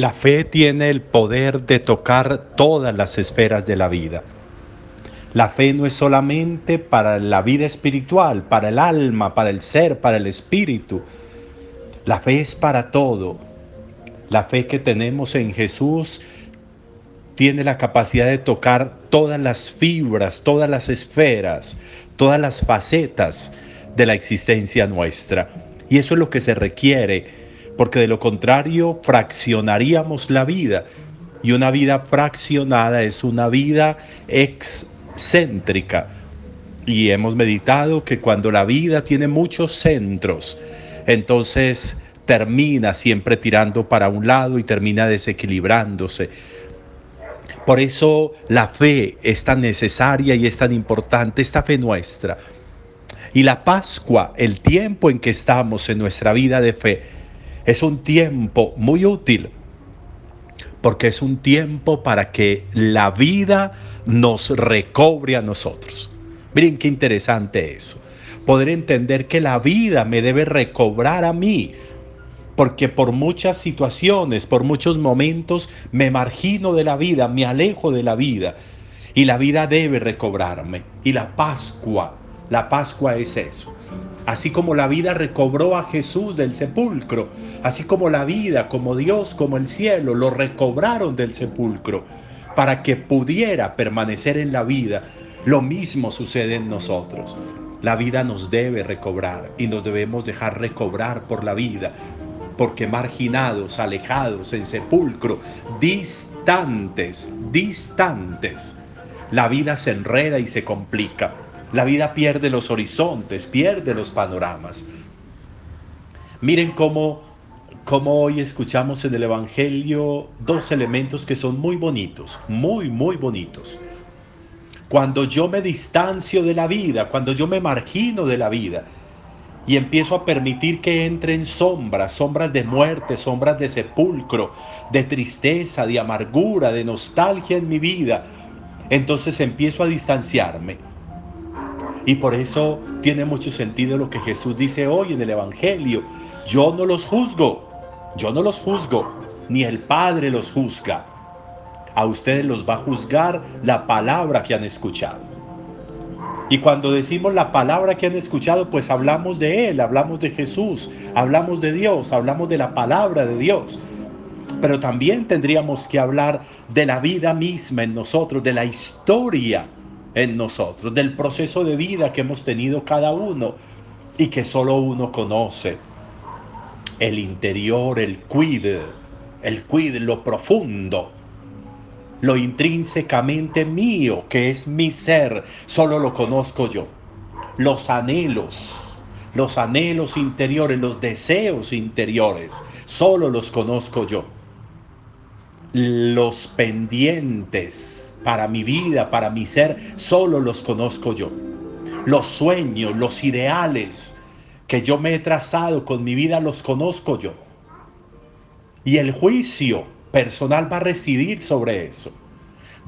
La fe tiene el poder de tocar todas las esferas de la vida. La fe no es solamente para la vida espiritual, para el alma, para el ser, para el espíritu. La fe es para todo. La fe que tenemos en Jesús tiene la capacidad de tocar todas las fibras, todas las esferas, todas las facetas de la existencia nuestra. Y eso es lo que se requiere porque de lo contrario fraccionaríamos la vida. Y una vida fraccionada es una vida excéntrica. Y hemos meditado que cuando la vida tiene muchos centros, entonces termina siempre tirando para un lado y termina desequilibrándose. Por eso la fe es tan necesaria y es tan importante, esta fe nuestra. Y la Pascua, el tiempo en que estamos en nuestra vida de fe, es un tiempo muy útil porque es un tiempo para que la vida nos recobre a nosotros. Miren qué interesante eso. Poder entender que la vida me debe recobrar a mí, porque por muchas situaciones, por muchos momentos me margino de la vida, me alejo de la vida, y la vida debe recobrarme. Y la Pascua, la Pascua es eso así como la vida recobró a Jesús del sepulcro, así como la vida, como Dios, como el cielo, lo recobraron del sepulcro, para que pudiera permanecer en la vida, lo mismo sucede en nosotros. La vida nos debe recobrar y nos debemos dejar recobrar por la vida, porque marginados, alejados, en sepulcro, distantes, distantes, la vida se enreda y se complica. La vida pierde los horizontes, pierde los panoramas. Miren cómo, cómo hoy escuchamos en el Evangelio dos elementos que son muy bonitos, muy, muy bonitos. Cuando yo me distancio de la vida, cuando yo me margino de la vida y empiezo a permitir que entren sombras, sombras de muerte, sombras de sepulcro, de tristeza, de amargura, de nostalgia en mi vida, entonces empiezo a distanciarme y por eso tiene mucho sentido lo que Jesús dice hoy en el Evangelio. Yo no los juzgo, yo no los juzgo, ni el Padre los juzga. A ustedes los va a juzgar la palabra que han escuchado. Y cuando decimos la palabra que han escuchado, pues hablamos de Él, hablamos de Jesús, hablamos de Dios, hablamos de la palabra de Dios. Pero también tendríamos que hablar de la vida misma en nosotros, de la historia en nosotros, del proceso de vida que hemos tenido cada uno y que solo uno conoce. El interior, el cuide, el cuide, lo profundo, lo intrínsecamente mío, que es mi ser, solo lo conozco yo. Los anhelos, los anhelos interiores, los deseos interiores, solo los conozco yo. Los pendientes, para mi vida, para mi ser, solo los conozco yo. Los sueños, los ideales que yo me he trazado con mi vida, los conozco yo. Y el juicio personal va a residir sobre eso.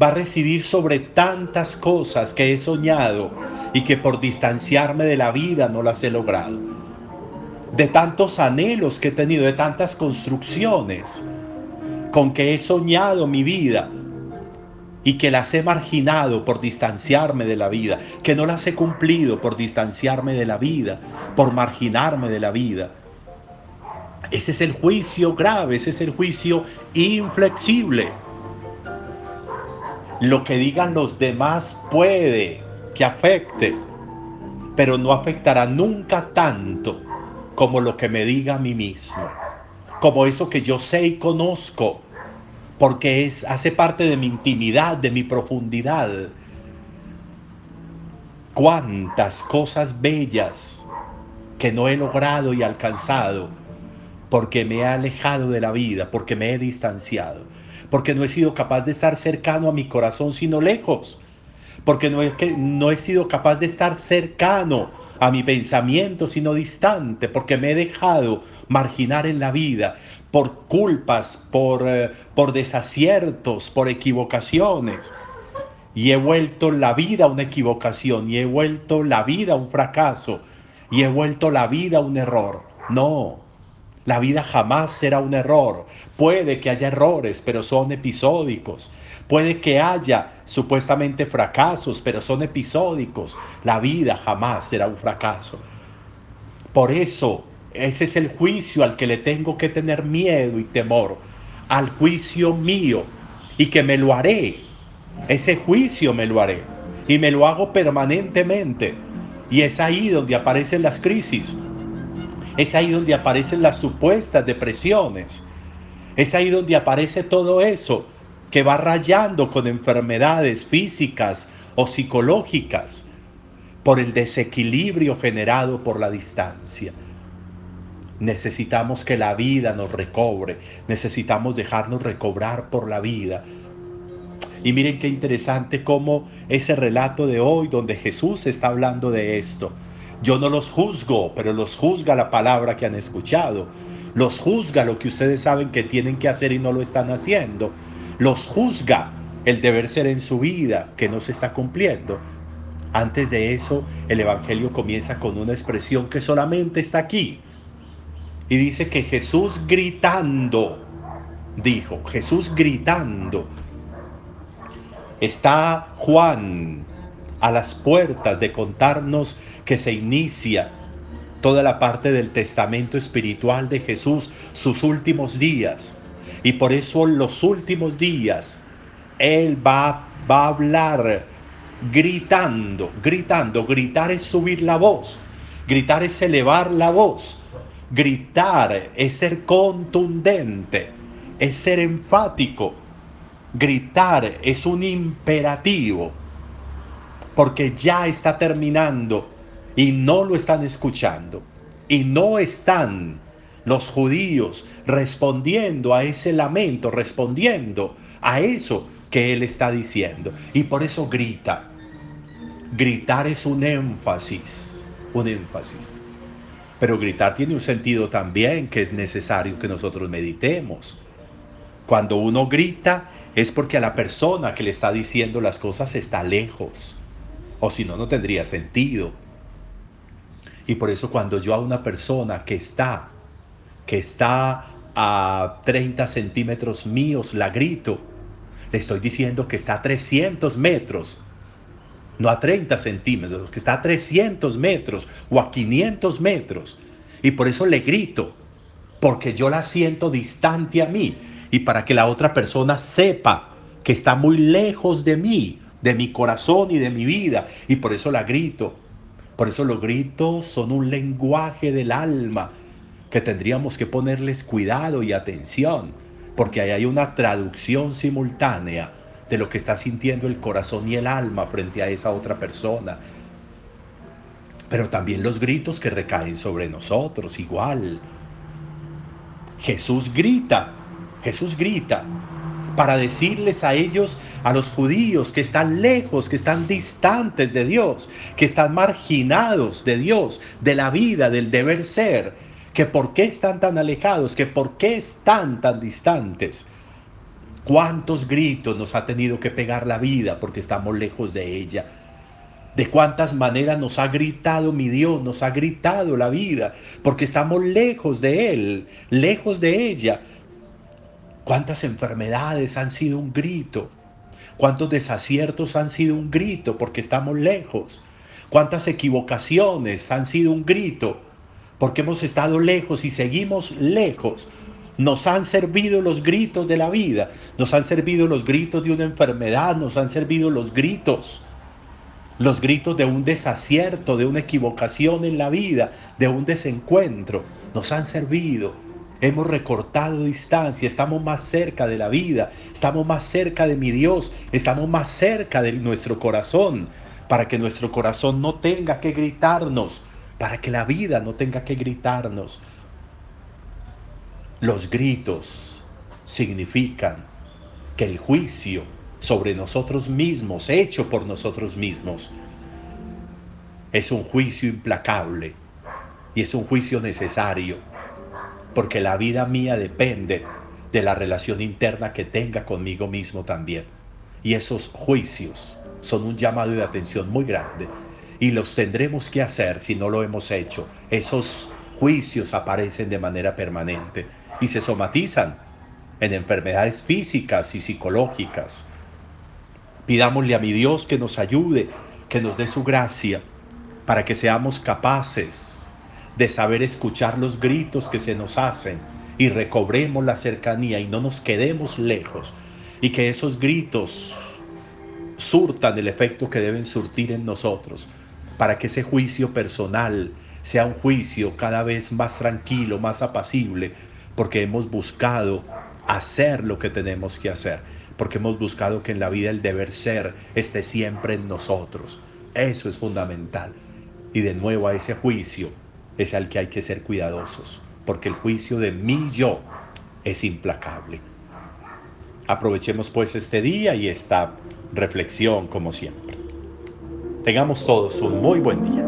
Va a residir sobre tantas cosas que he soñado y que por distanciarme de la vida no las he logrado. De tantos anhelos que he tenido, de tantas construcciones con que he soñado mi vida y que las he marginado por distanciarme de la vida, que no las he cumplido por distanciarme de la vida, por marginarme de la vida. Ese es el juicio grave, ese es el juicio inflexible. Lo que digan los demás puede que afecte, pero no afectará nunca tanto como lo que me diga a mí mismo, como eso que yo sé y conozco porque es, hace parte de mi intimidad, de mi profundidad. Cuántas cosas bellas que no he logrado y alcanzado porque me he alejado de la vida, porque me he distanciado, porque no he sido capaz de estar cercano a mi corazón sino lejos, porque no he, no he sido capaz de estar cercano a mi pensamiento sino distante, porque me he dejado marginar en la vida por culpas, por, eh, por desaciertos, por equivocaciones. Y he vuelto la vida una equivocación, y he vuelto la vida un fracaso, y he vuelto la vida un error. No, La vida jamás será un error. Puede que haya errores, pero son episódicos. Puede que haya supuestamente fracasos, pero son episódicos. La vida jamás será un fracaso. Por eso, ese es el juicio al que le tengo que tener miedo y temor. Al juicio mío. Y que me lo haré. Ese juicio me lo haré. Y me lo hago permanentemente. Y es ahí donde aparecen las crisis es ahí donde aparecen las supuestas depresiones. Es ahí donde aparece todo eso que va rayando con enfermedades físicas o psicológicas por el desequilibrio generado por la distancia. Necesitamos que la vida nos recobre, necesitamos dejarnos recobrar por la vida. Y miren qué interesante cómo ese relato de hoy donde Jesús está hablando de esto, yo no los juzgo, pero los juzga la palabra que han escuchado. Los juzga lo que ustedes saben que tienen que hacer y no lo están haciendo. Los juzga el deber ser en su vida que no se está cumpliendo. Antes de eso, el Evangelio comienza con una expresión que solamente está aquí. Y dice que Jesús gritando, dijo, Jesús gritando. Está Juan a las puertas de contarnos que se inicia toda la parte del testamento espiritual de Jesús, sus últimos días. Y por eso en los últimos días Él va, a hablar gritando, gritando. Gritar es subir la voz, gritar es elevar la voz, gritar es ser contundente, es ser enfático. Gritar es un imperativo porque ya está terminando y no lo están escuchando. Y no están los judíos respondiendo a ese lamento, respondiendo a eso que él está diciendo. Y por eso grita. Gritar es un énfasis, un énfasis. Pero gritar tiene un sentido también que es necesario que nosotros meditemos. Cuando uno grita es porque a la persona que le está diciendo las cosas está lejos o si no, no tendría sentido. Y por eso cuando yo a una persona que está, que está a 30 centímetros míos, la grito, le estoy diciendo que está a 300 metros, no a 30 centímetros, que está a 300 metros o a 500 metros. Y por eso le grito, porque yo la siento distante a mí y para que la otra persona sepa que está muy lejos de mí, de mi corazón y de mi vida. Y por eso la grito. Por eso los gritos son un lenguaje del alma que tendríamos que ponerles cuidado y atención, porque ahí hay una traducción simultánea de lo que está sintiendo el corazón y el alma frente a esa otra persona. Pero también los gritos que recaen sobre nosotros, igual. Jesús grita, Jesús grita, para decirles a ellos, a los judíos que están lejos, que están distantes de Dios, que están marginados de Dios, de la vida, del deber ser, que por qué están tan alejados, que por qué están tan distantes. ¿Cuántos gritos nos ha tenido que pegar la vida porque estamos lejos de ella? De cuántas maneras nos ha gritado mi Dios, nos ha gritado la vida, porque estamos lejos de Él, lejos de ella, ¿Cuántas enfermedades han sido un grito? ¿Cuántos desaciertos han sido un grito porque estamos lejos? ¿Cuántas equivocaciones han sido un grito porque hemos estado lejos y seguimos lejos? Nos han servido los gritos de la vida, nos han servido los gritos de una enfermedad, nos han servido los gritos, los gritos de un desacierto, de una equivocación en la vida, de un desencuentro, nos han servido. Hemos recortado distancia, estamos más cerca de la vida, estamos más cerca de mi Dios, estamos más cerca de nuestro corazón, para que nuestro corazón no tenga que gritarnos, para que la vida no tenga que gritarnos. Los gritos significan que el juicio sobre nosotros mismos, hecho por nosotros mismos, es un juicio implacable y es un juicio necesario porque la vida mía depende de la relación interna que tenga conmigo mismo también. Y esos juicios son un llamado de atención muy grande y los tendremos que hacer si no lo hemos hecho. Esos juicios aparecen de manera permanente y se somatizan en enfermedades físicas y psicológicas. Pidámosle a mi Dios que nos ayude, que nos dé su gracia, para que seamos capaces de saber escuchar los gritos que se nos hacen y recobremos la cercanía y no nos quedemos lejos y que esos gritos surtan el efecto que deben surtir en nosotros para que ese juicio personal sea un juicio cada vez más tranquilo, más apacible, porque hemos buscado hacer lo que tenemos que hacer, porque hemos buscado que en la vida el deber ser esté siempre en nosotros. Eso es fundamental. Y de nuevo a ese juicio es al que hay que ser cuidadosos, porque el juicio de mi yo es implacable. Aprovechemos pues este día y esta reflexión como siempre. Tengamos todos un muy buen día.